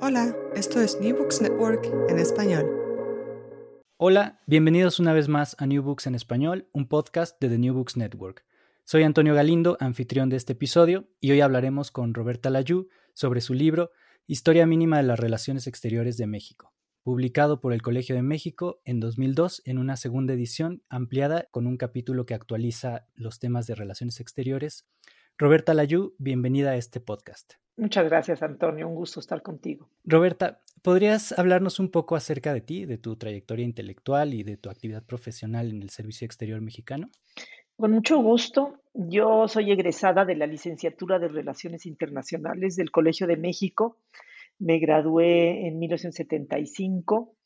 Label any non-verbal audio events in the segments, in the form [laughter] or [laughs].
Hola, esto es New Books Network en español. Hola, bienvenidos una vez más a New Books en español, un podcast de The New Books Network. Soy Antonio Galindo, anfitrión de este episodio, y hoy hablaremos con Roberta Layú sobre su libro Historia mínima de las relaciones exteriores de México, publicado por el Colegio de México en 2002 en una segunda edición ampliada con un capítulo que actualiza los temas de relaciones exteriores. Roberta Layú, bienvenida a este podcast. Muchas gracias, Antonio. Un gusto estar contigo. Roberta, ¿podrías hablarnos un poco acerca de ti, de tu trayectoria intelectual y de tu actividad profesional en el Servicio Exterior Mexicano? Con mucho gusto. Yo soy egresada de la licenciatura de Relaciones Internacionales del Colegio de México. Me gradué en 1975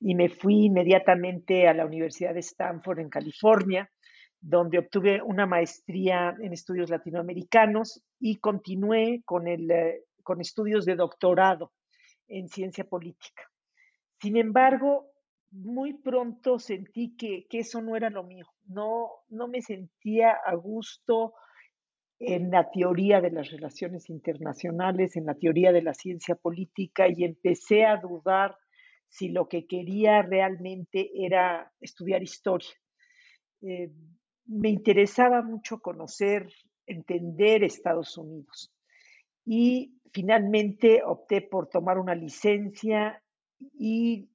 y me fui inmediatamente a la Universidad de Stanford en California donde obtuve una maestría en estudios latinoamericanos y continué con, el, eh, con estudios de doctorado en ciencia política. Sin embargo, muy pronto sentí que, que, eso no era lo mío. No, no me sentía a gusto en la teoría de las relaciones internacionales, en la teoría de la ciencia política y empecé a dudar si lo que quería realmente era estudiar historia. Eh, me interesaba mucho conocer, entender Estados Unidos. Y finalmente opté por tomar una licencia y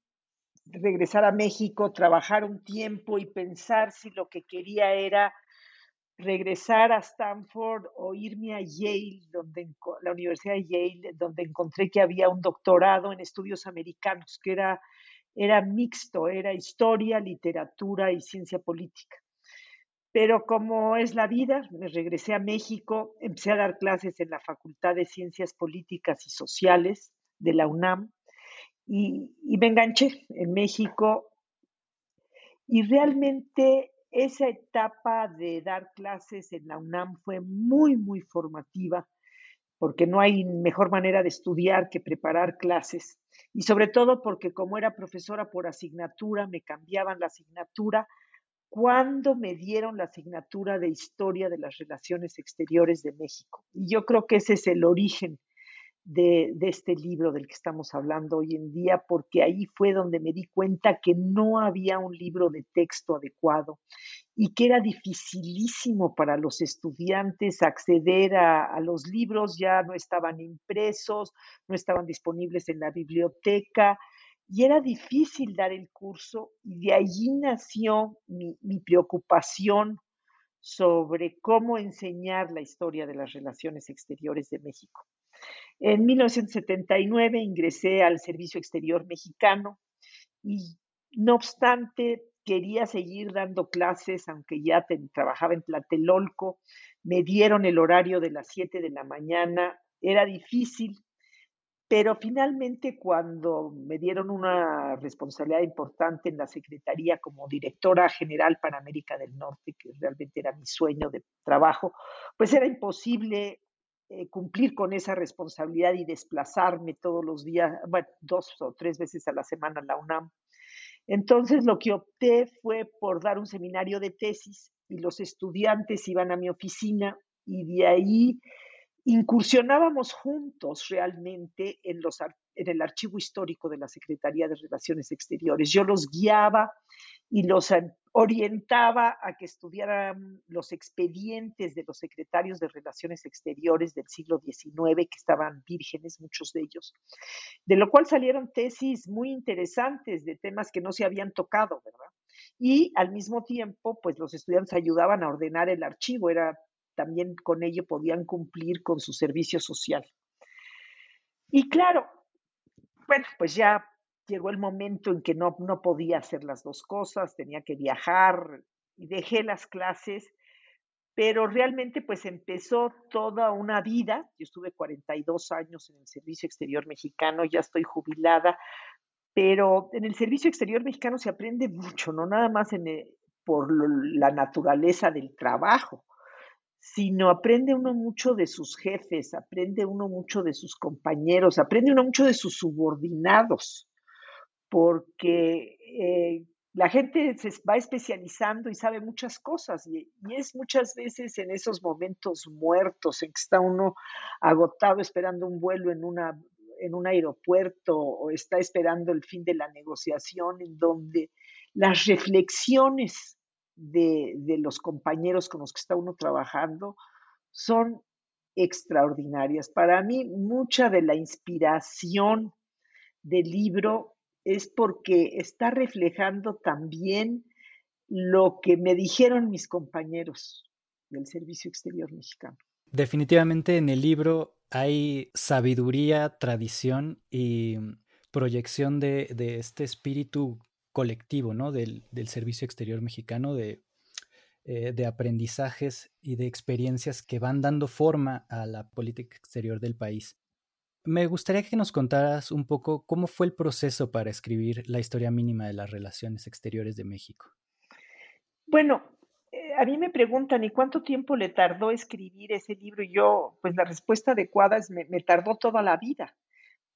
regresar a México, trabajar un tiempo y pensar si lo que quería era regresar a Stanford o irme a Yale, donde, la Universidad de Yale, donde encontré que había un doctorado en estudios americanos, que era, era mixto, era historia, literatura y ciencia política. Pero como es la vida, me regresé a México, empecé a dar clases en la Facultad de Ciencias Políticas y Sociales de la UNAM y, me enganché en México. Y realmente esa etapa de dar clases en la UNAM fue muy, muy formativa, porque no hay mejor manera de estudiar que preparar clases. Y sobre todo porque como era profesora por asignatura, me cambiaban la asignatura cuando me dieron la asignatura de Historia de las Relaciones Exteriores de México. Y yo creo que ese es el origen de, este libro del que estamos hablando hoy en día, porque ahí fue donde me di cuenta que no había un libro de texto adecuado y que era dificilísimo para los estudiantes acceder a los libros, ya no estaban impresos, no estaban disponibles en la biblioteca y era difícil dar el curso y de allí nació mi, preocupación sobre cómo enseñar la historia de las relaciones exteriores de México. En 1979 ingresé al Servicio Exterior Mexicano y no obstante quería seguir dando clases, aunque ya trabajaba en Tlatelolco, me dieron el horario de las 7 de la mañana, era difícil pero finalmente, cuando me dieron una responsabilidad importante en la Secretaría como directora general para América del Norte, que realmente era mi sueño de trabajo, pues era imposible eh, cumplir con esa responsabilidad y desplazarme todos los días, dos o tres veces a la semana a la UNAM. Entonces, lo que opté fue por dar un seminario de tesis y los estudiantes iban a mi oficina y de ahí incursionábamos juntos realmente en, el archivo histórico de la Secretaría de Relaciones Exteriores. Yo los guiaba y los orientaba a que estudiaran los expedientes de los secretarios de Relaciones Exteriores del siglo XIX, que estaban vírgenes, muchos de ellos, de lo cual salieron tesis muy interesantes de temas que no se habían tocado, ¿verdad? Y al mismo tiempo, pues los estudiantes ayudaban a ordenar el archivo, era también con ello podían cumplir con su servicio social. Y claro, bueno, pues ya llegó el momento en que no, no podía hacer las dos cosas, tenía que viajar y dejé las clases, pero realmente pues empezó toda una vida, yo estuve 42 años en el Servicio Exterior Mexicano, ya estoy jubilada, pero en el Servicio Exterior Mexicano se aprende mucho, no nada más por la naturaleza del trabajo, sino aprende uno mucho de sus jefes, aprende uno mucho de sus compañeros, aprende uno mucho de sus subordinados porque eh, la gente se va especializando y sabe muchas cosas y, es muchas veces en esos momentos muertos en que está uno agotado esperando un vuelo en, una, en un aeropuerto o está esperando el fin de la negociación en donde las reflexiones de, de los compañeros con los que está uno trabajando son extraordinarias. Para mí, mucha de la inspiración del libro es porque está reflejando también lo que me dijeron mis compañeros del Servicio Exterior Mexicano. Definitivamente en el libro hay sabiduría, tradición y proyección de, este espíritu colectivo, ¿no? Del, Servicio Exterior Mexicano, de, eh, de aprendizajes y de experiencias que van dando forma a la política exterior del país. Me gustaría que nos contaras un poco cómo fue el proceso para escribir la historia mínima de las relaciones exteriores de México. Bueno, eh, a mí me preguntan, ¿y cuánto tiempo le tardó escribir ese libro? Y yo, pues la respuesta adecuada es, me, me tardó toda la vida,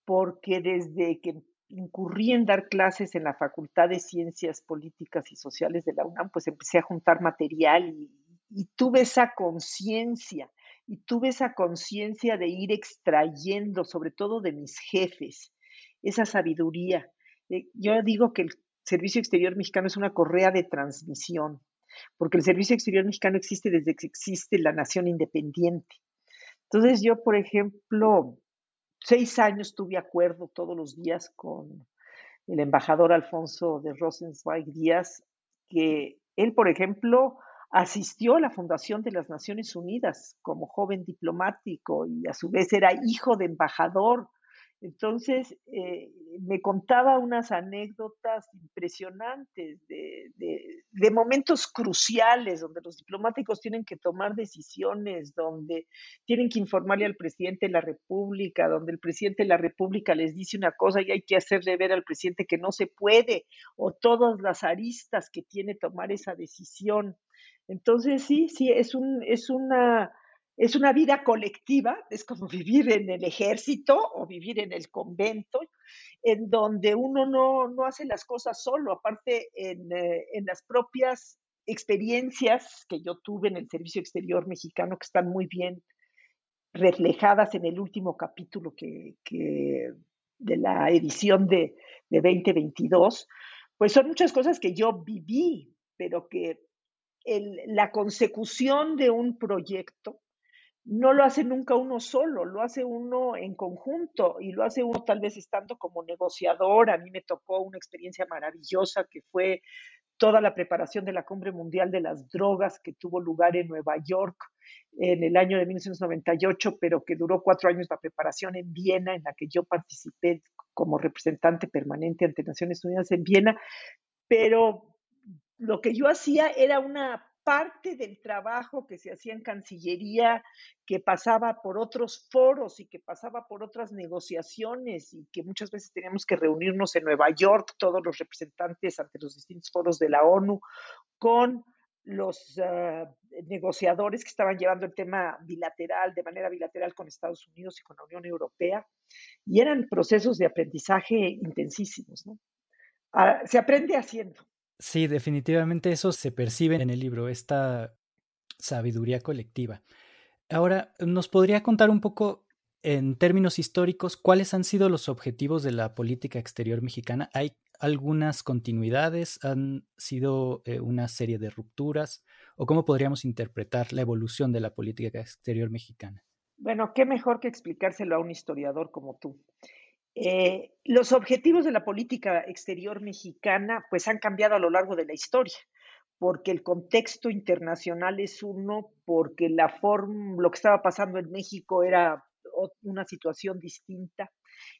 porque desde que incurrí en dar clases en la Facultad de Ciencias Políticas y Sociales de la UNAM, pues empecé a juntar material y, y tuve esa conciencia y tuve esa conciencia de ir extrayendo, sobre todo de mis jefes, esa sabiduría. Eh, yo digo que el Servicio Exterior Mexicano es una correa de transmisión, porque el Servicio Exterior Mexicano existe desde que existe la nación independiente. Entonces yo, por ejemplo, seis años tuve acuerdo todos los días con el embajador Alfonso de Rosenzweig Díaz, que él, por ejemplo, asistió a la fundación de las Naciones Unidas como joven diplomático y a su vez era hijo de embajador. Entonces, eh, me contaba unas anécdotas impresionantes de, de, momentos cruciales donde los diplomáticos tienen que tomar decisiones, donde tienen que informarle al presidente de la República, donde el presidente de la República les dice una cosa y hay que hacerle ver al presidente que no se puede, o todas las aristas que tiene tomar esa decisión. Entonces, sí, sí, es, un, es, una, es una vida colectiva, es como [laughs] vivir en el ejército o vivir en el convento, en donde uno no, no hace las cosas solo, aparte en, eh, en, las propias experiencias que yo tuve en el Servicio Exterior Mexicano, que están muy bien reflejadas en el último capítulo que, que de la edición de, de 2022, pues son muchas cosas que yo viví, pero que la consecución de un proyecto no lo hace nunca uno solo, lo hace uno en conjunto y lo hace uno tal vez estando como negociador. A mí me tocó una experiencia maravillosa que fue toda la preparación de la Cumbre Mundial de las Drogas que tuvo lugar en Nueva York en el año de 1998, pero que duró cuatro años la preparación en Viena, en la que yo participé como representante permanente ante Naciones Unidas en Viena. Pero lo que yo hacía era una parte del trabajo que se hacía en Cancillería, que pasaba por otros foros y que pasaba por otras negociaciones y que muchas veces teníamos que reunirnos en Nueva York, todos los representantes ante los distintos foros de la ONU, con los ah, negociadores que estaban llevando el tema bilateral, de manera bilateral con Estados Unidos y con la Unión Europea, y eran procesos de aprendizaje intensísimos. ¿no? Ah, se aprende haciendo. Sí, definitivamente eso se percibe en el libro, esta sabiduría colectiva. Ahora, ¿nos podría contar un poco en términos históricos, ¿cuáles han sido los objetivos de la política exterior mexicana? ¿Hay algunas continuidades? ¿Han sido eh, una serie de rupturas? ¿O cómo podríamos interpretar la evolución de la política exterior mexicana? Bueno, qué mejor que explicárselo a un historiador como tú. Eh, los objetivos de la política exterior mexicana pues han cambiado a lo largo de la historia porque el contexto internacional es uno, porque la forma, lo que estaba pasando en México era una situación distinta.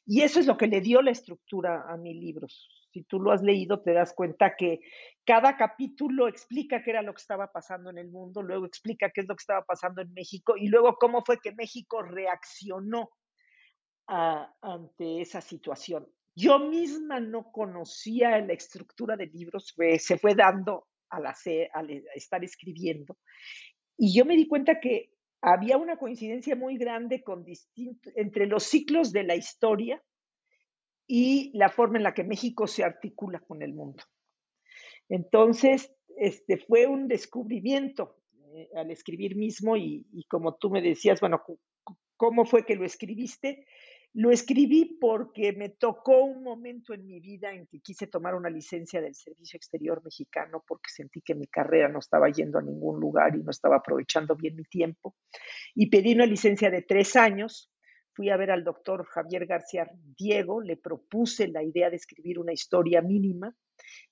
Y eso es lo que le dio la estructura a mi libro. Si tú lo has leído, te das cuenta que cada capítulo explica qué era lo que estaba pasando en el mundo, luego explica qué es lo que estaba pasando en México y luego cómo fue que México reaccionó ante esa situación. Yo misma no conocía la estructura de libros, se fue dando al, al estar escribiendo. Y yo me di cuenta que había una coincidencia muy grande con entre los ciclos de la historia y la forma en la que México se articula con el mundo. Entonces, este fue un descubrimiento eh, al escribir mismo y, y, como tú me decías, bueno, ¿cómo fue que lo escribiste? Lo escribí porque me tocó un momento en mi vida en que quise tomar una licencia del Servicio Exterior Mexicano porque sentí que mi carrera no estaba yendo a ningún lugar y no estaba aprovechando bien mi tiempo. Y pedí una licencia de tres años. Fui a ver al doctor Javier García Diego, le propuse la idea de escribir una historia mínima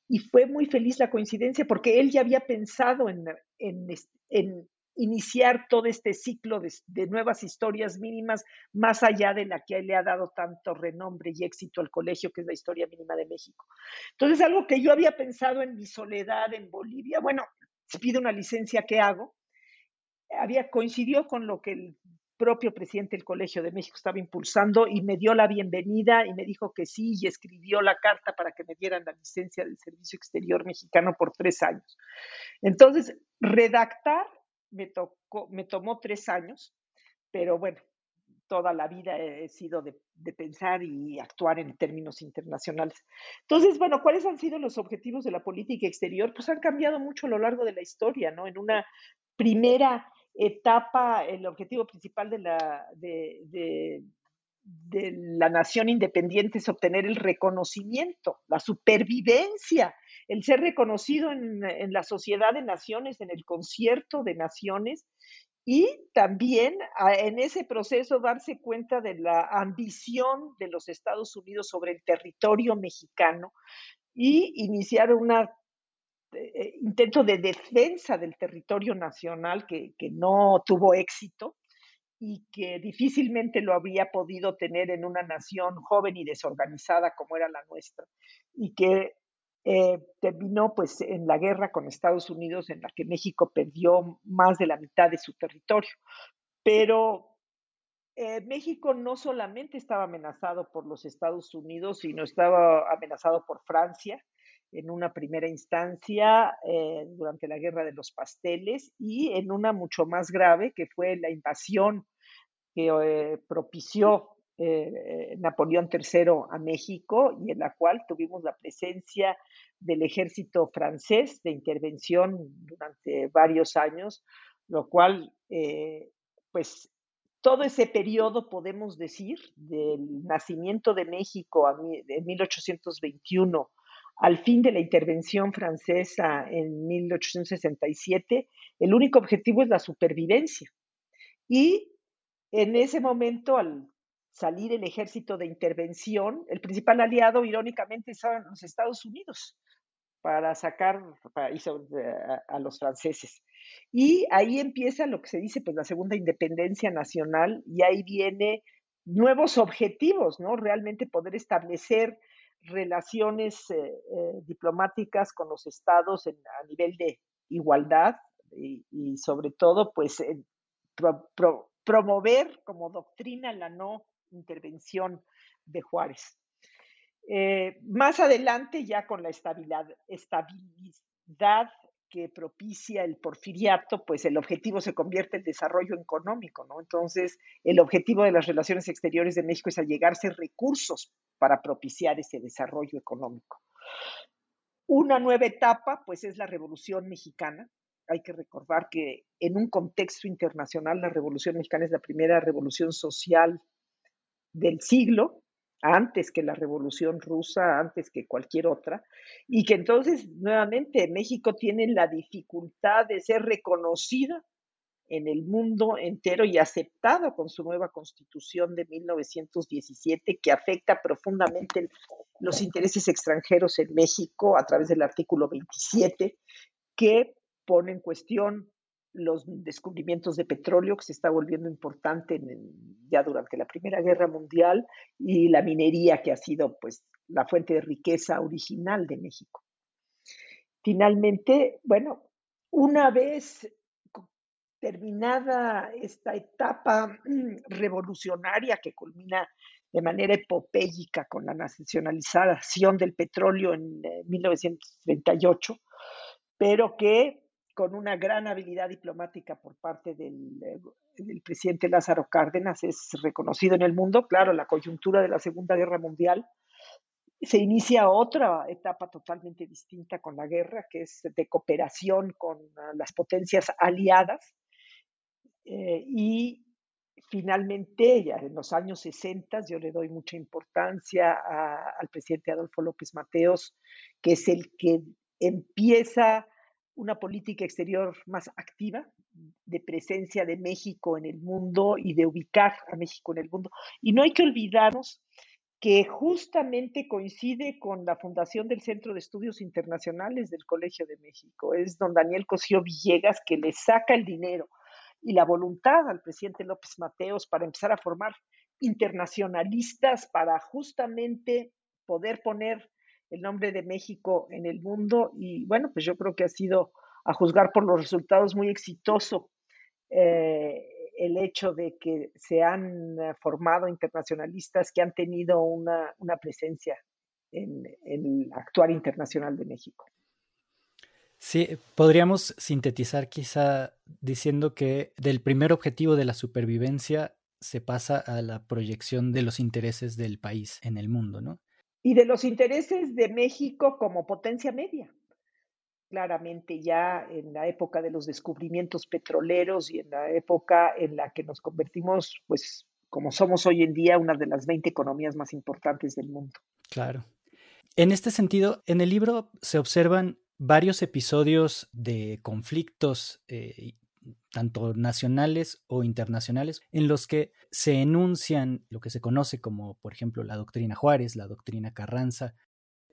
y fue muy feliz la coincidencia porque él ya había pensado en, iniciar todo este ciclo de, nuevas historias mínimas más allá de la que le ha dado tanto renombre y éxito al colegio, que es la historia mínima de México. Entonces, algo que yo había pensado en mi soledad en Bolivia, bueno, si pido una licencia, ¿qué hago? Había coincidió con lo que el propio presidente del Colegio de México estaba impulsando y me dio la bienvenida y me dijo que sí y escribió la carta para que me dieran la licencia del Servicio Exterior Mexicano por tres años. Entonces, redactar me, tocó, me tomó tres años, pero bueno, toda la vida he sido de, pensar y actuar en términos internacionales. Entonces, bueno, ¿cuáles han sido los objetivos de la política exterior? Pues han cambiado mucho a lo largo de la historia, ¿no? En una primera etapa, el objetivo principal de la, de, la nación independiente es obtener el reconocimiento, la supervivencia el ser reconocido en, la sociedad de naciones, en el concierto de naciones, y también en ese proceso darse cuenta de la ambición de los Estados Unidos sobre el territorio mexicano y iniciar un eh, intento de defensa del territorio nacional que, no tuvo éxito y que difícilmente lo habría podido tener en una nación joven y desorganizada como era la nuestra, y que eh, terminó pues en la guerra con Estados Unidos en la que México perdió más de la mitad de su territorio. Pero eh, México no solamente estaba amenazado por los Estados Unidos, sino estaba amenazado por Francia en una primera instancia eh, durante la guerra de los pasteles y en una mucho más grave que fue la invasión que propició eh, Napoleón III a México y en la cual tuvimos la presencia del ejército francés de intervención durante varios años, lo cual, eh, pues, todo ese periodo, podemos decir, del nacimiento de México en 1821 al fin de la intervención francesa en 1867, el único objetivo es la supervivencia. Y en ese momento, al salir el ejército de intervención, el principal aliado, irónicamente, son los Estados Unidos para sacar a, los franceses. Y ahí empieza lo que se dice, pues la segunda independencia nacional, y ahí viene nuevos objetivos, ¿no? Realmente poder establecer relaciones eh, eh, diplomáticas con los estados a nivel de igualdad y, sobre todo, pues, promover como doctrina la no intervención de Juárez. Eh, más adelante, ya con la estabilidad, estabilidad que propicia el porfiriato, pues el objetivo se convierte en desarrollo económico, ¿no? Entonces, el objetivo de las relaciones exteriores de México es allegarse recursos para propiciar ese desarrollo económico. Una nueva etapa, pues, es la Revolución Mexicana. Hay que recordar que en un contexto internacional, la Revolución Mexicana es la primera revolución social del siglo, antes que la Revolución Rusa, antes que cualquier otra, y que entonces nuevamente México tiene la dificultad de ser reconocida en el mundo entero y aceptado con su nueva constitución de 1917 que afecta profundamente los intereses extranjeros en México a través del artículo 27 que pone en cuestión los descubrimientos de petróleo que se está volviendo importante ya durante la Primera Guerra Mundial y la minería que ha sido pues la fuente de riqueza original de México. Finalmente, bueno, una vez terminada esta etapa mm, revolucionaria que culmina de manera epopélica con la nacionalización del petróleo en 1938, eh, pero que con una gran habilidad diplomática por parte del, eh, del, presidente Lázaro Cárdenas es reconocido en el mundo. Claro, la coyuntura de la Segunda Guerra Mundial se inicia otra etapa totalmente distinta con la guerra, que es de cooperación con ah, las potencias aliadas eh, y finalmente, ya en los años 60, yo le doy mucha importancia al presidente Adolfo López Mateos, que es el que empieza una política exterior más activa de presencia de México en el mundo y de ubicar a México en el mundo. Y no hay que olvidarnos que justamente coincide con la fundación del Centro de Estudios Internacionales del Colegio de México. Es don Daniel Cosío Villegas que le saca el dinero y la voluntad al presidente López Mateos para empezar a formar internacionalistas para justamente poder poner el nombre de México en el mundo y bueno, pues yo creo que ha sido, a juzgar por los resultados, muy exitoso eh, el hecho de que se han formado internacionalistas que han tenido una, presencia en el actuar internacional de México. Sí, podríamos sintetizar quizá diciendo que del primer objetivo de la supervivencia se pasa a la proyección de los intereses del país en el mundo, ¿no? Y de los intereses de México como potencia media. Claramente ya en la época de los descubrimientos petroleros y en la época en la que nos convertimos, pues como somos hoy en día, una de las 20 economías más importantes del mundo. Claro. En este sentido, en el libro se observan varios episodios de conflictos, eh, tanto nacionales o internacionales, en los que se enuncian lo que se conoce como, por ejemplo, la doctrina Juárez, la doctrina Carranza.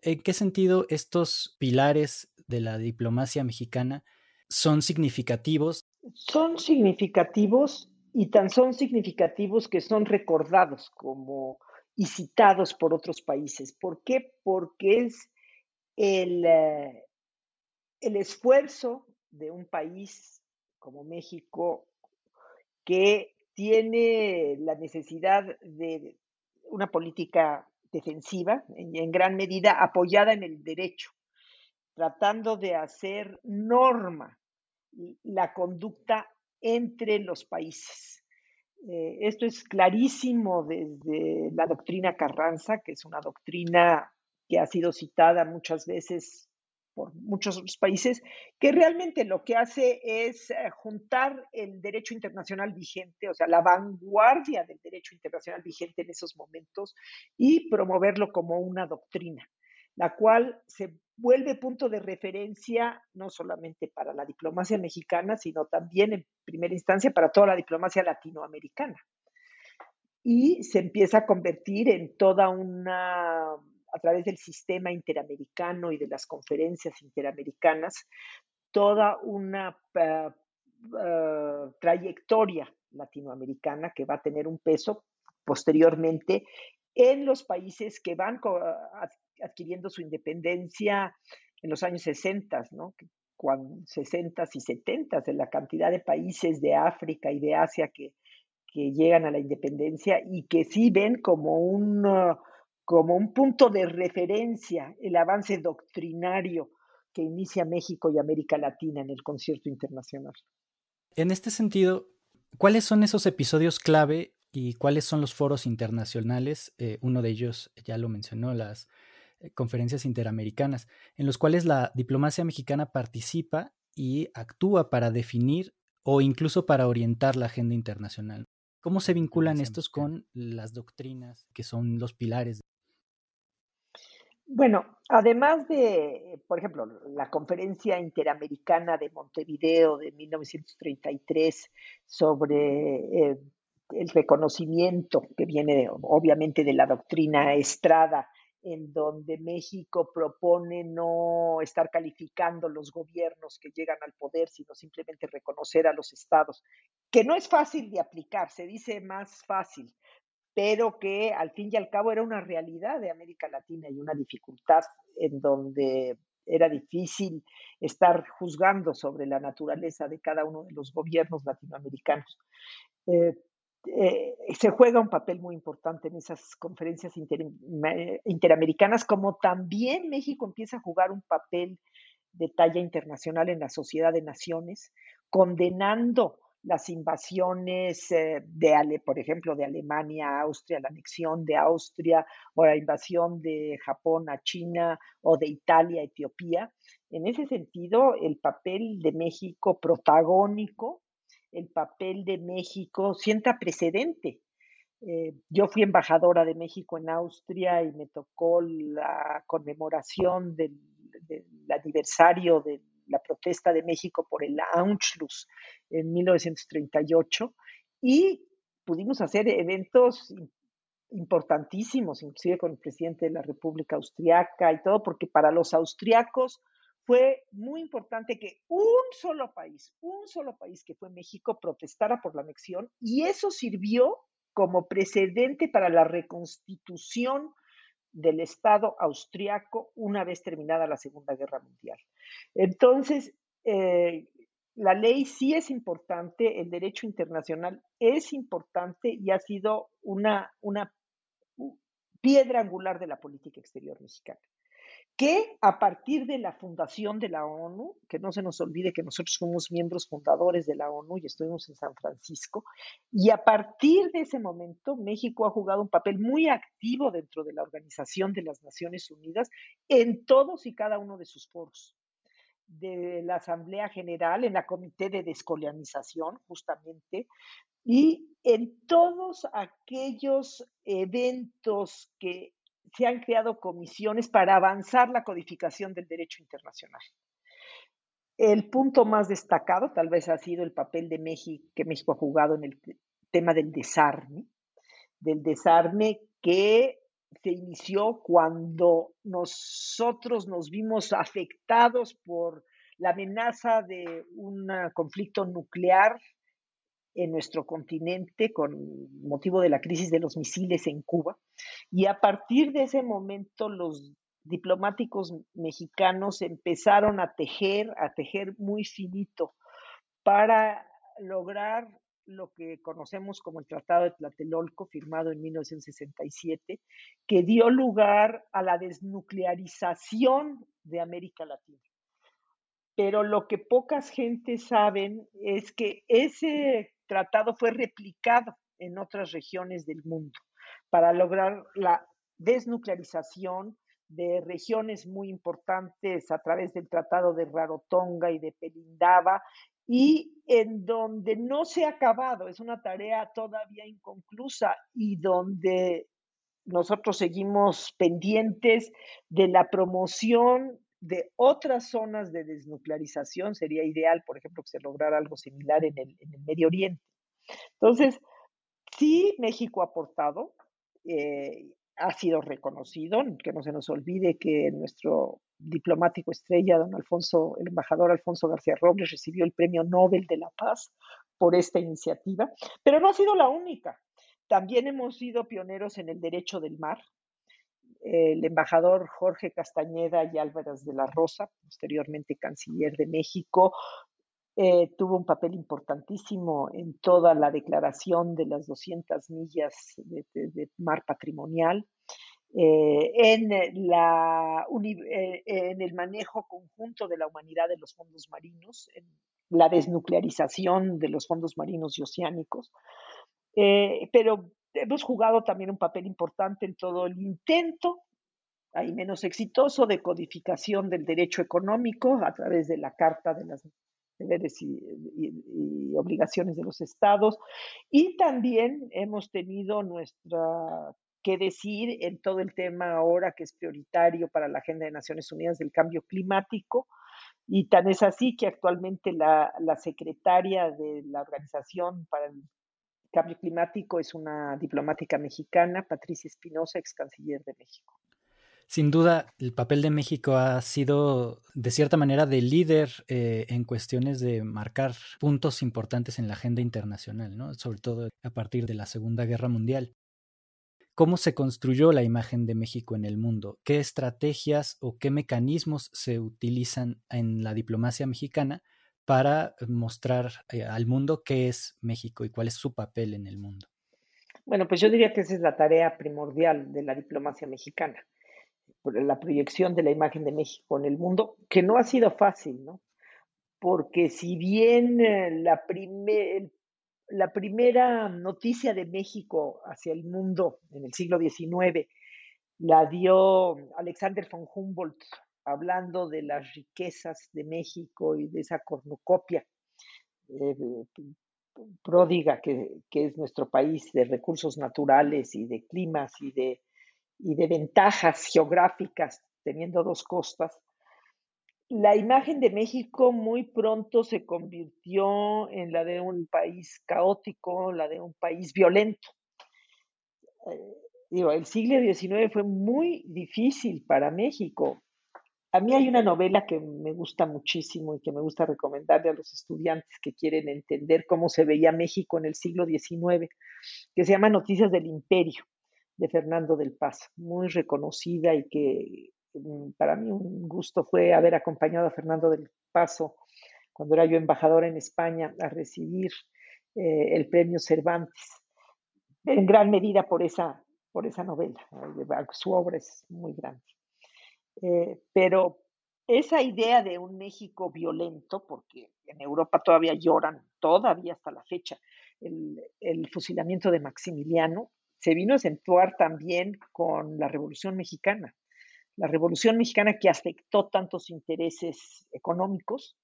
¿En qué sentido estos pilares de la diplomacia mexicana son significativos? Son significativos y tan son significativos que son recordados como y citados por otros países. ¿Por qué? Porque es el, eh, el esfuerzo de un país como México que tiene la necesidad de una política defensiva, en, gran medida apoyada en el derecho, tratando de hacer norma la conducta entre los países. Eh, esto es clarísimo desde la doctrina Carranza, que es una doctrina que ha sido citada muchas veces por muchos otros países, que realmente lo que hace es eh, juntar el derecho internacional vigente, o sea, la vanguardia del derecho internacional vigente en esos momentos y promoverlo como una doctrina, la cual se vuelve punto de referencia no solamente para la diplomacia mexicana, sino también en primera instancia para toda la diplomacia latinoamericana. Y se empieza a convertir en toda una a través del sistema interamericano y de las conferencias interamericanas toda una eh, eh, trayectoria latinoamericana que va a tener un peso posteriormente en los países que van adquiriendo su independencia en los años 60, ¿no? 60 y 70 de la cantidad de países de África y de Asia que, que llegan a la independencia y que sí ven como un, como un punto de referencia el avance doctrinario que inicia México y América Latina en el concierto internacional. En este sentido, ¿cuáles son esos episodios clave y cuáles son los foros internacionales? Eh, uno de ellos ya lo mencionó, las eh, conferencias interamericanas, en los cuales la diplomacia mexicana participa y actúa para definir o incluso para orientar la agenda internacional. ¿Cómo se vinculan estos con las doctrinas que son los pilares? Bueno, además de, por ejemplo, la Conferencia Interamericana de Montevideo de 1933 sobre eh, el reconocimiento que viene obviamente de la doctrina Estrada en donde México propone no estar calificando los gobiernos que llegan al poder, sino simplemente reconocer a los estados, que no es fácil de aplicar, se dice más fácil, pero que al fin y al cabo era una realidad de América Latina y una dificultad en donde era difícil estar juzgando sobre la naturaleza de cada uno de los gobiernos latinoamericanos. Eh, eh, se juega un papel muy importante en esas conferencias interamericanas, como también México empieza a jugar un papel de talla internacional en la sociedad de naciones, condenando las invasiones eh, de, por ejemplo, de Alemania a Austria, la anexión de Austria o la invasión de Japón a China o de Italia a Etiopía. En ese sentido, el papel de México protagónico el papel de México sienta precedente. Eh, yo fui embajadora de México en Austria y me tocó la conmemoración del, aniversario de la protesta de México por el Anschluss en 1938 y pudimos hacer eventos importantísimos, inclusive con el presidente de la República Austriaca y todo, porque para los austriacos fue muy importante que un solo país, un solo país que fue México, protestara por la anexión y eso sirvió como precedente para la reconstitución del Estado austriaco una vez terminada la Segunda Guerra Mundial. Entonces, eh, la ley sí es importante, el derecho internacional es importante y ha sido una, una piedra angular de la política exterior mexicana que a partir de la fundación de la ONU, que no se nos olvide que nosotros somos miembros fundadores de la ONU y estuvimos en San Francisco, y a partir de ese momento México ha jugado un papel muy activo dentro de la Organización de las Naciones Unidas en todos y cada uno de sus foros. De la Asamblea General, en la Comité de Descolonización, justamente, y en todos aquellos eventos que se han creado comisiones para avanzar la codificación del derecho internacional. El punto más destacado tal vez ha sido el papel de México que México ha jugado en el tema del desarme, del desarme que se inició cuando nosotros nos vimos afectados por la amenaza de un conflicto nuclear en nuestro continente con motivo de la crisis de los misiles en Cuba. Y a partir de ese momento los diplomáticos mexicanos empezaron a tejer, a tejer muy finito para lograr lo que conocemos como el Tratado de Tlatelolco, firmado en 1967, que dio lugar a la desnuclearización de América Latina. Pero lo que pocas gentes saben es que ese tratado fue replicado en otras regiones del mundo para lograr la desnuclearización de regiones muy importantes a través del Tratado de Rarotonga y de Pelindaba, y en donde no se ha acabado, es una tarea todavía inconclusa y donde nosotros seguimos pendientes de la promoción de otras zonas de desnuclearización. Sería ideal, por ejemplo, que se lograra algo similar en el, Medio Oriente. Entonces, sí, México ha aportado, eh, ha sido reconocido, que no se nos olvide que nuestro diplomático estrella, don Alfonso, el embajador Alfonso García Robles, recibió el Premio Nobel de la Paz por esta iniciativa, pero no ha sido la única. También hemos sido pioneros en el derecho del mar, el embajador Jorge Castañeda y Álvarez de la Rosa, posteriormente canciller de México, eh, tuvo un papel importantísimo en toda la declaración de las 200 millas de, mar patrimonial, eh, en, la, eh, en el manejo conjunto de la humanidad de los fondos marinos, en la desnuclearización de los fondos marinos y oceánicos. pero hemos jugado también un papel importante en todo el intento, ahí menos exitoso, de codificación del derecho económico a través de la Carta de las deberes y, obligaciones de los estados. Y también hemos tenido nuestra que decir en todo el tema ahora que es prioritario para la Agenda de Naciones Unidas del cambio climático. Y tan es así que actualmente la, la secretaria de la Organización para el Cambio Climático es una diplomática mexicana, Patricia Espinosa, ex canciller de México. Sin duda, el papel de México ha sido, de cierta manera, de líder eh, en cuestiones de marcar puntos importantes en la agenda internacional, ¿no? sobre todo a partir de la Segunda Guerra Mundial. ¿Cómo se construyó la imagen de México en el mundo? ¿Qué estrategias o qué mecanismos se utilizan en la diplomacia mexicana para mostrar eh, al mundo qué es México y cuál es su papel en el mundo? Bueno, pues yo diría que esa es la tarea primordial de la diplomacia mexicana la proyección de la imagen de México en el mundo, que no ha sido fácil, ¿no? Porque si bien eh, la, la primera noticia de México hacia el mundo en el siglo XIX la dio Alexander von Humboldt hablando de las riquezas de México y de esa cornucopia eh, pródiga que, es nuestro país de recursos naturales y de climas y de y de ventajas geográficas, teniendo dos costas, la imagen de México muy pronto se convirtió en la de un país caótico, la de un país violento. Eh, digo, el siglo XIX fue muy difícil para México. A mí hay una novela que me gusta muchísimo y que me gusta recomendarle a los estudiantes que quieren entender cómo se veía México en el siglo XIX, que se llama Noticias del Imperio de Fernando del Paz, muy reconocida y que mm, para mí un gusto fue haber acompañado a Fernando del Paso cuando era yo embajador en España a recibir eh, el premio Cervantes, en gran medida por esa, por esa novela. Su obra es muy grande. Eh, pero esa idea de un México violento, porque en Europa todavía lloran, todavía hasta la fecha, el, el fusilamiento de Maximiliano, se vino a acentuar también con la Revolución Mexicana. La Revolución Mexicana que afectó tantos intereses económicos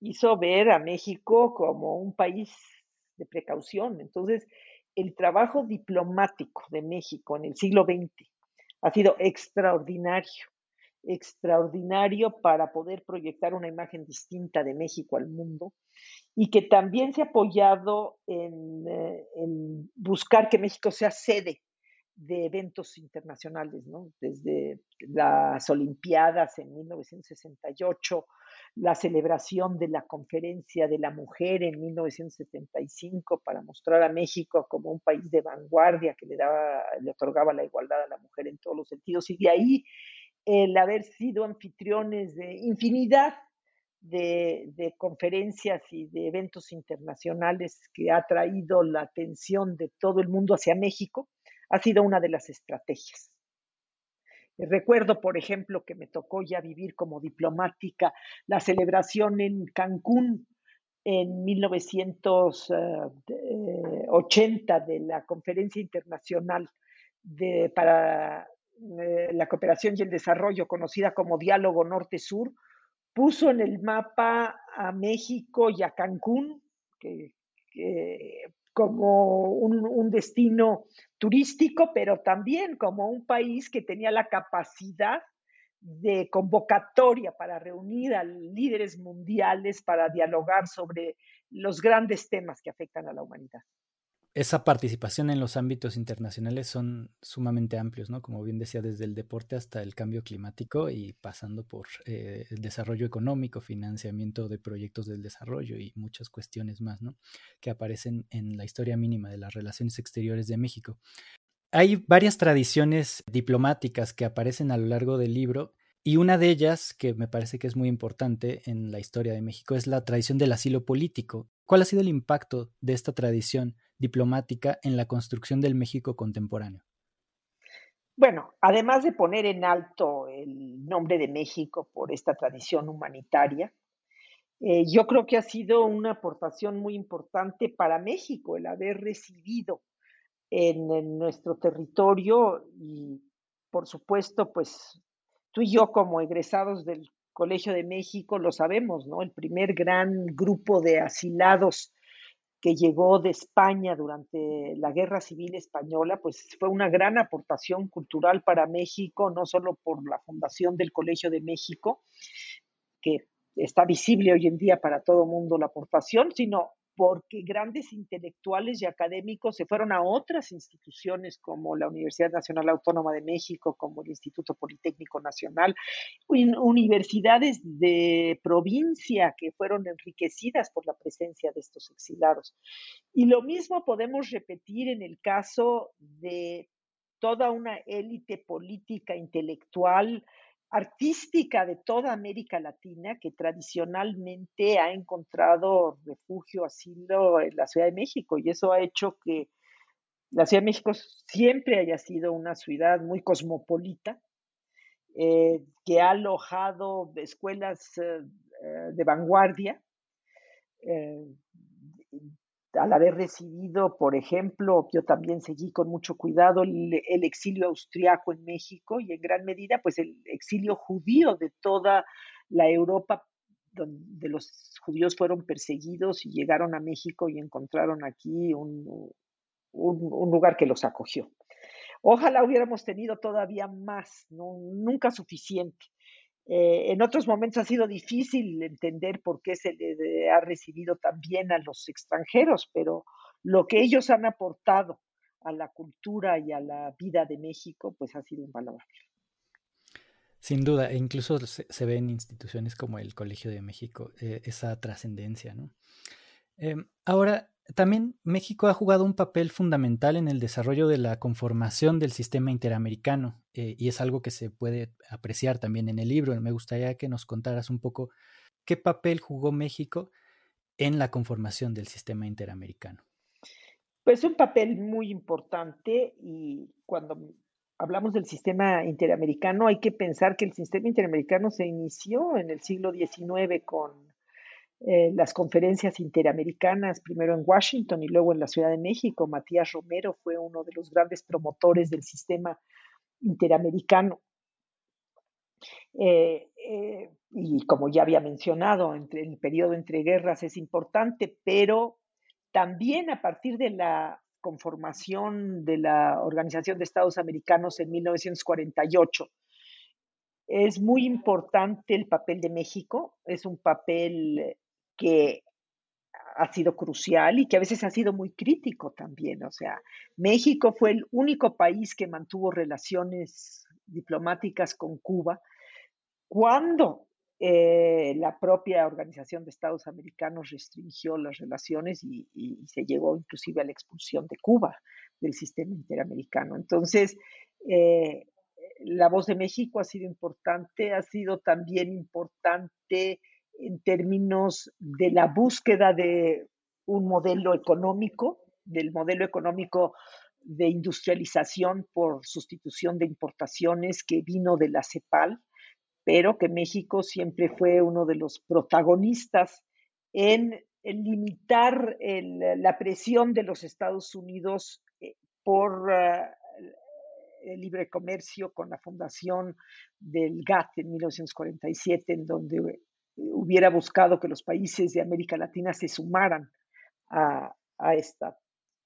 hizo ver a México como un país de precaución. Entonces, el trabajo diplomático de México en el siglo XX ha sido extraordinario, extraordinario para poder proyectar una imagen distinta de México al mundo y que también se ha apoyado en, eh, en, buscar que México sea sede de eventos internacionales, ¿no? desde las Olimpiadas en 1968, la celebración de la Conferencia de la Mujer en 1975 para mostrar a México como un país de vanguardia que le, daba, le otorgaba la igualdad a la mujer en todos los sentidos, y de ahí el haber sido anfitriones de infinidad de, conferencias y de eventos internacionales que ha traído la atención de todo el mundo hacia México, ha sido una de las estrategias. Recuerdo, por ejemplo, que me tocó ya vivir como diplomática la celebración en Cancún en 1980 de la Conferencia Internacional de, para eh, la Cooperación y el Desarrollo, conocida como Diálogo Norte-Sur, puso en el mapa a México y a Cancún como un, destino turístico, pero también como un país que tenía la capacidad de convocatoria para reunir a líderes mundiales para dialogar sobre los grandes temas que afectan a la humanidad esa participación en los ámbitos internacionales son sumamente amplios, ¿no? Como bien decía, desde el deporte hasta el cambio climático y pasando por eh, el desarrollo económico, financiamiento de proyectos del desarrollo y muchas cuestiones más, ¿no? Que aparecen en la historia mínima de las relaciones exteriores de México. Hay varias tradiciones diplomáticas que aparecen a lo largo del libro y una de ellas, que me parece que es muy importante en la historia de México, es la tradición del asilo político. ¿Cuál ha sido el impacto de esta tradición diplomática en la construcción del México contemporáneo? Bueno, además de poner en alto el nombre de México por esta tradición humanitaria, eh, yo creo que ha sido una aportación muy importante para México el haber recibido en, en nuestro territorio y, por supuesto, pues tú y yo como egresados del Colegio de México, lo sabemos, ¿no? El primer gran grupo de asilados que llegó de España durante la Guerra Civil Española, pues fue una gran aportación cultural para México, no solo por la fundación del Colegio de México, que está visible hoy en día para todo el mundo la aportación, sino porque grandes intelectuales y académicos se fueron a otras instituciones como la Universidad Nacional Autónoma de México, como el Instituto Politécnico Nacional, universidades de provincia que fueron enriquecidas por la presencia de estos exilados. Y lo mismo podemos repetir en el caso de toda una élite política, intelectual, artística de toda América Latina que tradicionalmente ha encontrado refugio, asilo en la Ciudad de México y eso ha hecho que la Ciudad de México siempre haya sido una ciudad muy cosmopolita, eh, que ha alojado escuelas eh, eh, de vanguardia, al haber recibido, por ejemplo, yo también seguí con mucho cuidado el, exilio austriaco en México y en gran medida, pues el exilio judío de toda la Europa, donde los judíos fueron perseguidos y llegaron a México y encontraron aquí un, un lugar que los acogió. Ojalá hubiéramos tenido todavía más, nunca suficiente. Eh, en otros momentos ha sido difícil entender por qué se le ha recibido también a los extranjeros, pero lo que ellos han aportado a la cultura y a la vida de México, pues ha sido invaluable. Sin duda, e incluso se, ve en instituciones como el Colegio de México eh, esa trascendencia, ¿no? Em, ahora, también México ha jugado un papel fundamental en el desarrollo de la conformación del sistema interamericano eh, y es algo que se puede apreciar también en el libro. Me gustaría que nos contaras un poco qué papel jugó México en la conformación del sistema interamericano. Pues un papel muy importante y cuando hablamos del sistema interamericano hay que pensar que el sistema interamericano se inició en el siglo XIX con eh, las conferencias interamericanas, primero en Washington y luego en la Ciudad de México. Matías Romero fue uno de los grandes promotores del sistema interamericano. Eh, eh, y como ya había mencionado, entre el periodo entre guerras es importante, pero también a partir de la conformación de la Organización de Estados Americanos en 1948, es muy importante el papel de México, es un papel que ha sido crucial y que a veces ha sido muy crítico también. O sea, México fue el único país que mantuvo relaciones diplomáticas con Cuba cuando eh, la propia Organización de Estados Americanos restringió las relaciones y, se llegó inclusive a la expulsión de Cuba del sistema interamericano. Entonces, eh, la voz de México ha sido importante, ha sido también importante en términos de la búsqueda de un modelo económico, del modelo económico de industrialización por sustitución de importaciones que vino de la CEPAL, pero que México siempre fue uno de los protagonistas en, limitar la presión de los Estados Unidos eh, por ah, el libre comercio con la fundación del GATT en 1947, en donde hubiera buscado que los países de América Latina se sumaran a, esta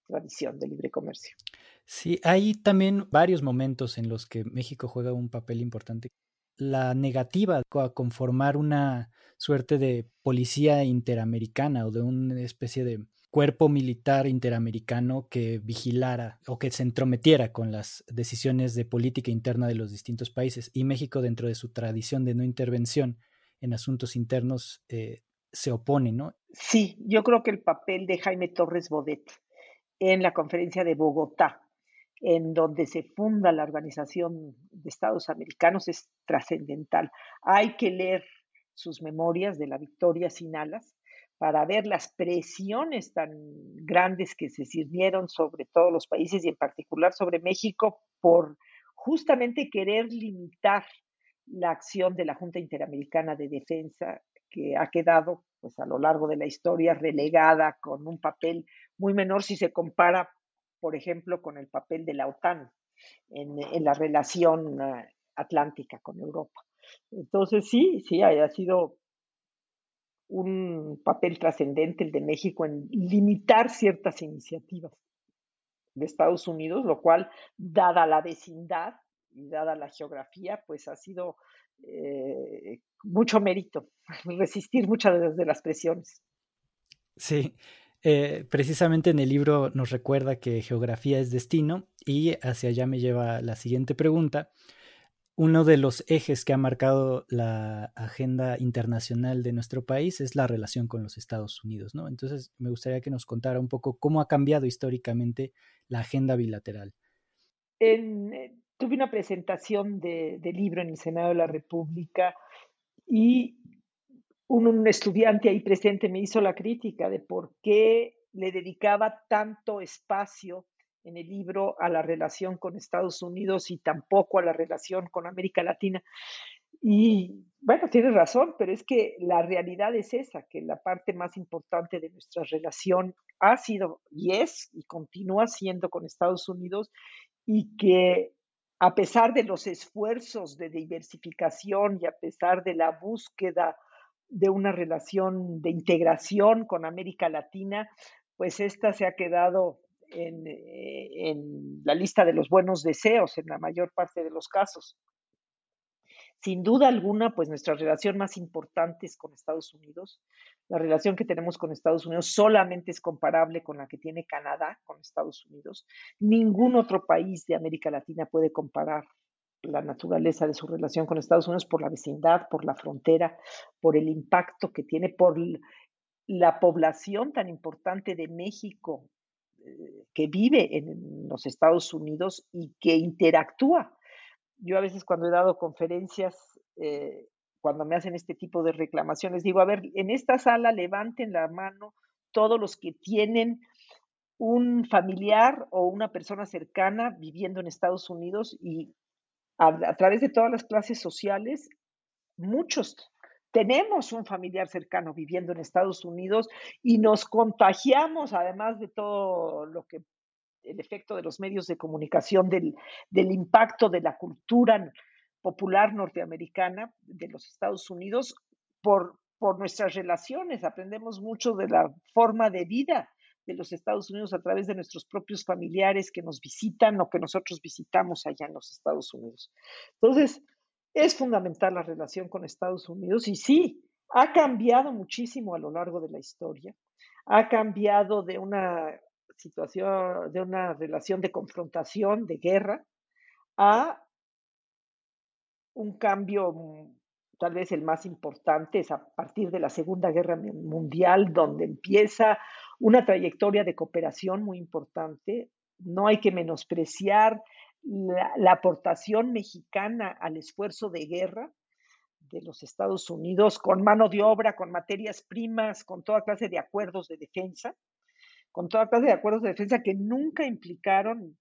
tradición de libre comercio. Sí, hay también varios momentos en los que México juega un papel importante. La negativa a conformar una suerte de policía interamericana o de una especie de cuerpo militar interamericano que vigilara o que se entrometiera con las decisiones de política interna de los distintos países. Y México, dentro de su tradición de no intervención, en asuntos internos eh, se opone, ¿no? Sí, yo creo que el papel de Jaime Torres Bodet en la conferencia de Bogotá, en donde se funda la Organización de Estados Americanos, es trascendental. Hay que leer sus memorias de la victoria sin alas para ver las presiones tan grandes que se sirvieron sobre todos los países y en particular sobre México por justamente querer limitar la acción de la Junta Interamericana de Defensa, que ha quedado pues, a lo largo de la historia relegada con un papel muy menor si se compara, por ejemplo, con el papel de la OTAN en, la relación eh, atlántica con Europa. Entonces sí, sí, ha sido un papel trascendente el de México en limitar ciertas iniciativas de Estados Unidos, lo cual, dada la vecindad y dada la geografía, pues ha sido eh, mucho mérito [laughs] resistir muchas de las presiones. Sí, eh, precisamente en el libro nos recuerda que geografía es destino y hacia allá me lleva la siguiente pregunta uno de los ejes que ha marcado la agenda internacional de nuestro país es la relación con los Estados Unidos, ¿no? Entonces, me gustaría que nos contara un poco cómo ha cambiado históricamente la agenda bilateral. Eh, tuve una presentación de, libro en el Senado de la República y un estudiante ahí presente me hizo la crítica de por qué le dedicaba tanto espacio en el libro a la relación con Estados Unidos y tampoco a la relación con América Latina. Y bueno, tiene razón, pero es que la realidad es esa, que la parte más importante de nuestra relación ha sido y es y continúa siendo con Estados Unidos y que a pesar de los esfuerzos de diversificación y a pesar de la búsqueda de una relación de integración con América Latina, pues esta se ha quedado eh, en, la lista de los buenos deseos en la mayor parte de los casos. Sin duda alguna, pues nuestra relación más importante es con Estados Unidos. La relación que tenemos con Estados Unidos solamente es comparable con la que tiene Canadá con Estados Unidos. Ningún otro país de América Latina puede comparar la naturaleza de su relación con Estados Unidos por la vecindad, por la frontera, por el impacto que tiene, por la población tan importante de México que vive en los Estados Unidos y que interactúa. Yo a veces cuando he dado conferencias, eh, cuando me hacen este tipo de reclamaciones, digo, a ver, en esta sala levanten la mano todos los que tienen un familiar o una persona cercana viviendo en Estados Unidos y a través de todas las clases sociales, muchos tenemos un familiar cercano viviendo en Estados Unidos y nos contagiamos, además de todo lo que el efecto de los medios de comunicación, del, impacto de la cultura popular norteamericana de los Estados Unidos por, por nuestras relaciones. Aprendemos mucho de la forma de vida de los Estados Unidos a través de nuestros propios familiares que nos visitan o que nosotros visitamos allá en los Estados Unidos. Entonces, es fundamental la relación con Estados Unidos y sí, ha cambiado muchísimo a lo largo de la historia. Ha cambiado de una situación, de una relación de confrontación, de guerra, a un cambio, mm, tal vez el más importante, es a partir de la Segunda Guerra Mundial, donde empieza una trayectoria de cooperación muy importante. No hay que menospreciar la, aportación mexicana al esfuerzo de guerra de los Estados Unidos con mano de obra, con materias primas, con toda clase de acuerdos de defensa, con toda clase de acuerdos de defensa que nunca implicaron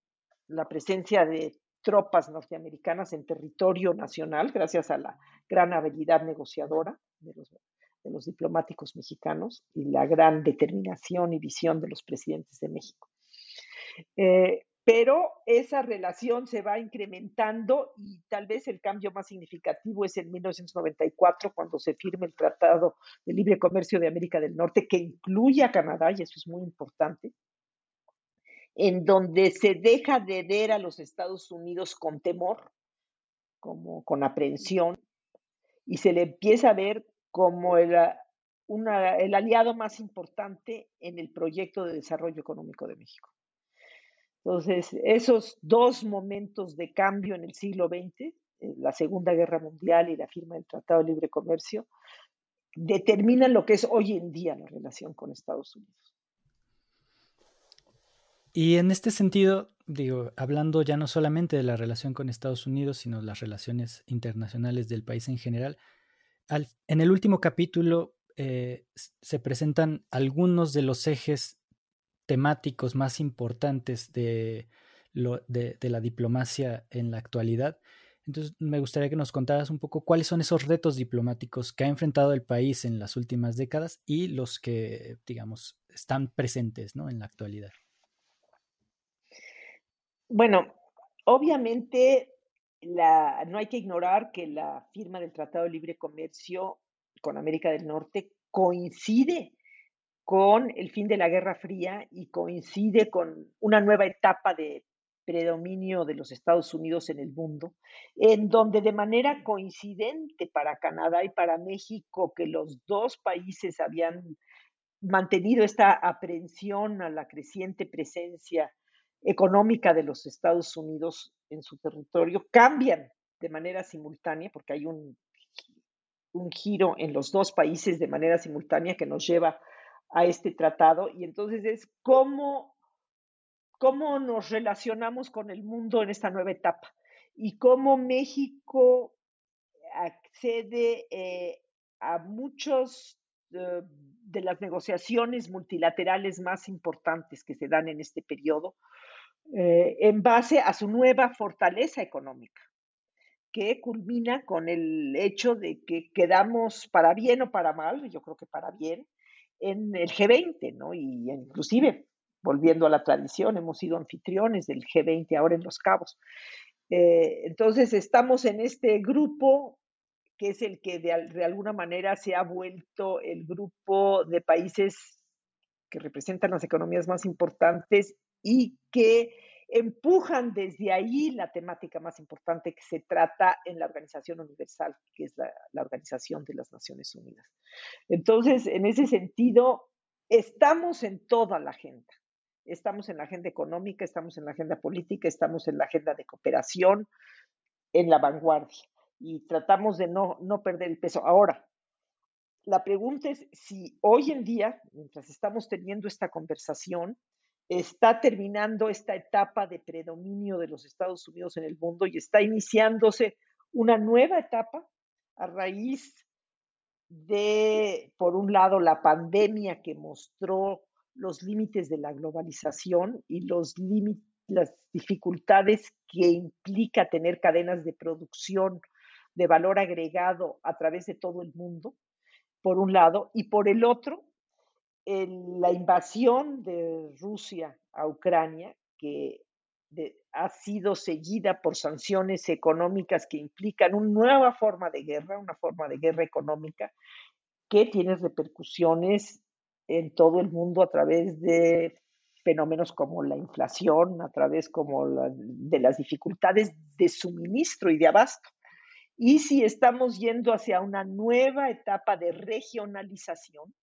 la presencia de tropas norteamericanas en territorio nacional, gracias a la gran habilidad negociadora de los, diplomáticos mexicanos y la gran determinación y visión de los presidentes de México. Eh, pero esa relación se va incrementando y tal vez el cambio más significativo es en 1994 cuando se firma el Tratado de Libre Comercio de América del Norte que incluye a Canadá y eso es muy importante, en donde se deja de ver a los Estados Unidos con temor, como con aprehensión, y se le empieza a ver como el, el aliado más importante en el proyecto de desarrollo económico de México. Entonces, esos dos momentos de cambio en el siglo XX, eh, la Segunda Guerra Mundial y la firma del Tratado de Libre Comercio, determinan lo que es hoy en día la relación con Estados Unidos. Y en este sentido, digo, hablando ya no solamente de la relación con Estados Unidos, sino las relaciones internacionales del país en general, en el último capítulo eh, se presentan algunos de los ejes temáticos más importantes de, la diplomacia en la actualidad. Entonces, me gustaría que nos contaras un poco cuáles son esos retos diplomáticos que ha enfrentado el país en las últimas décadas y los que, digamos, están presentes ¿no? en la actualidad. Bueno, obviamente no hay que ignorar que la firma del Tratado de Libre Comercio con América del Norte coincide con el fin de la Guerra Fría y coincide con una nueva etapa de predominio de los Estados Unidos en el mundo, en donde de manera coincidente para Canadá y para México, que los dos países habían mantenido esta aprehensión a la creciente presencia económica de los Estados Unidos en su territorio, cambian de manera simultánea, porque hay un, un giro en los dos países de manera simultánea que nos lleva a este tratado, y entonces es cómo cómo nos relacionamos con el mundo en esta nueva etapa y cómo México accede eh, a muchos eh, de las negociaciones multilaterales más importantes que se dan en este periodo eh, en base a su nueva fortaleza económica que culmina con el hecho de que quedamos para bien o para mal, yo creo que para bien, en el G20, ¿no? Y inclusive volviendo a la tradición, hemos sido anfitriones del G20 ahora en Los Cabos. Eh, entonces, estamos en este grupo que es el que de, de, alguna manera se ha vuelto el grupo de países que representan las economías más importantes y que empujan desde ahí la temática más importante que se trata en la Organización Universal, que es la, Organización de las Naciones Unidas. Entonces, en ese sentido, estamos en toda la agenda. Estamos en la agenda económica, estamos en la agenda política, estamos en la agenda de cooperación, en la vanguardia y tratamos de no, no perder el peso. Ahora, la pregunta es si hoy en día, mientras estamos teniendo esta conversación, está terminando esta etapa de predominio de los Estados Unidos en el mundo y está iniciándose una nueva etapa a raíz de, por un lado, la pandemia que mostró los límites de la globalización y los las dificultades que implica tener cadenas de producción de valor agregado a través de todo el mundo, por un lado, y por el otro, la invasión de Rusia a Ucrania, que ha sido seguida por sanciones económicas que implican una nueva forma de guerra, una forma de guerra económica, que tiene repercusiones en todo el mundo a través de fenómenos como la inflación, a través como de las dificultades de suministro y de abasto. Y si estamos yendo hacia una nueva etapa de regionalización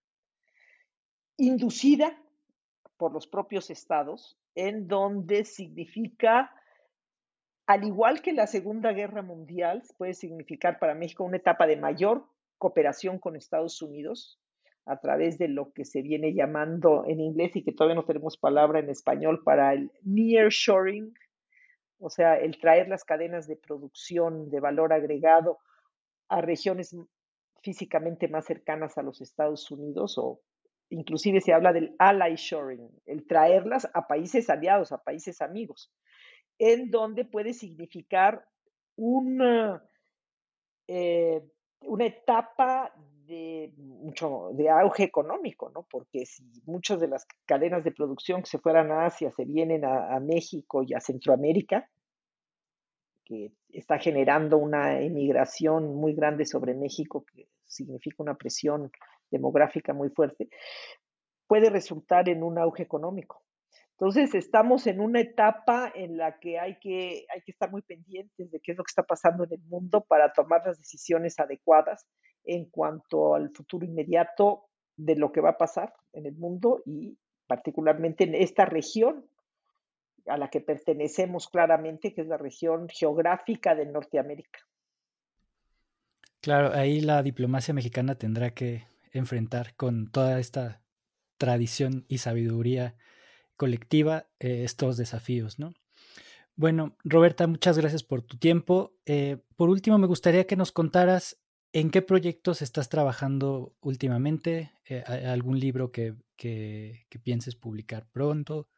inducida por los propios estados, en donde significa, al igual que la Segunda Guerra Mundial, puede significar para México una etapa de mayor cooperación con Estados Unidos, a través de lo que se viene llamando en inglés y que todavía no tenemos palabra en español para el nearshoring, o sea, el traer las cadenas de producción de valor agregado a regiones físicamente más cercanas a los Estados Unidos o inclusive se habla del ally shoring, el traerlas a países aliados, a países amigos, en donde puede significar una, eh, una etapa de mucho de auge económico, ¿no? Porque si muchas de las cadenas de producción que se fueran a Asia se vienen a, a México y a Centroamérica, que está generando una emigración muy grande sobre México, que significa una presión demográfica muy fuerte, puede resultar en un auge económico. Entonces, estamos en una etapa en la que hay, que hay que estar muy pendientes de qué es lo que está pasando en el mundo para tomar las decisiones adecuadas en cuanto al futuro inmediato de lo que va a pasar en el mundo y particularmente en esta región a la que pertenecemos claramente, que es la región geográfica de Norteamérica. Claro, ahí la diplomacia mexicana tendrá que enfrentar con toda esta tradición y sabiduría colectiva eh, estos desafíos, ¿no? Bueno, Roberta, muchas gracias por tu tiempo. Eh, por último, me gustaría que nos contaras ¿En qué proyectos estás trabajando últimamente? Eh, ¿Algún libro que, que, pienses publicar pronto?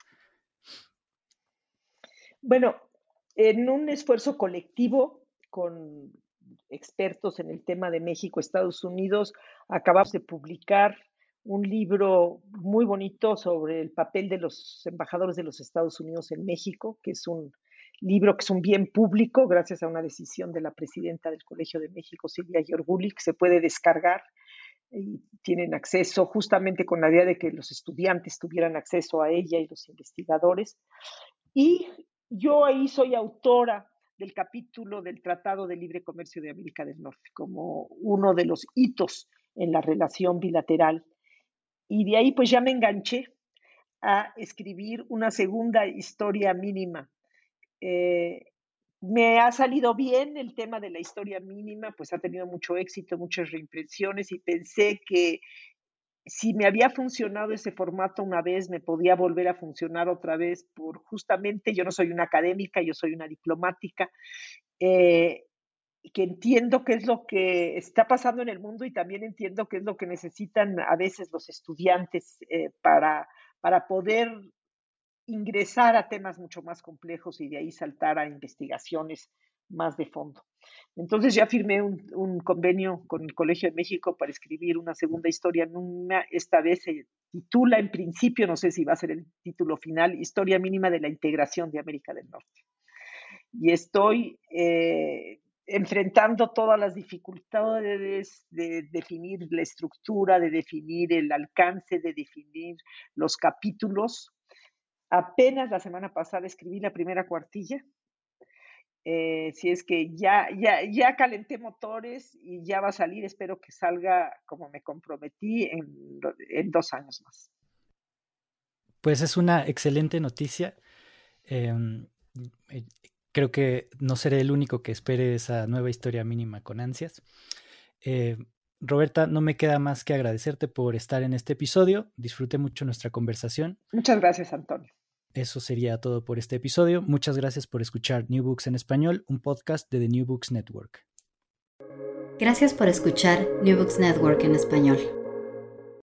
Bueno, en un esfuerzo colectivo con expertos en el tema de México, Estados Unidos, acabamos de publicar un libro muy bonito sobre el papel de los embajadores de los Estados Unidos en México, que es un libro que es un bien público gracias a una decisión de la presidenta del Colegio de México, Silvia Giorgulik, se puede descargar y tienen acceso justamente con la idea de que los estudiantes tuvieran acceso a ella y los investigadores. Y yo ahí soy autora del capítulo del Tratado de Libre Comercio de América del Norte, como uno de los hitos en la relación bilateral. Y de ahí pues ya me enganché a escribir una segunda historia mínima. Eh, me ha salido bien el tema de la historia mínima, pues ha tenido mucho éxito, muchas reimpresiones y pensé que si me había funcionado ese formato una vez, me podía volver a funcionar otra vez por justamente, yo no soy una académica, yo soy una diplomática, eh, que entiendo qué es lo que está pasando en el mundo y también entiendo qué es lo que necesitan a veces los estudiantes eh, para, para poder ingresar a temas mucho más complejos y de ahí saltar a investigaciones más de fondo. Entonces ya firmé un, convenio con el Colegio de México para escribir una segunda historia. esta vez se titula, en principio, no sé si va a ser el título final, Historia mínima de la integración de América del Norte. Y estoy eh, enfrentando todas las dificultades de definir la estructura, de definir el alcance, de definir los capítulos. Apenas la semana pasada escribí la primera cuartilla eh, si es que ya, ya, ya calenté motores y ya va a salir, espero que salga como me comprometí en, en dos años más. Pues es una excelente noticia. Em, eh, creo que no seré el único que espere esa nueva historia mínima con ansias. Eh, Roberta, no me queda más que agradecerte por estar en este episodio. Disfruté mucho nuestra conversación. Muchas gracias, Antonio. Eso sería todo por este episodio. Muchas gracias por escuchar New Books en español, un podcast de The New Books Network. Gracias por escuchar New Books Network en español.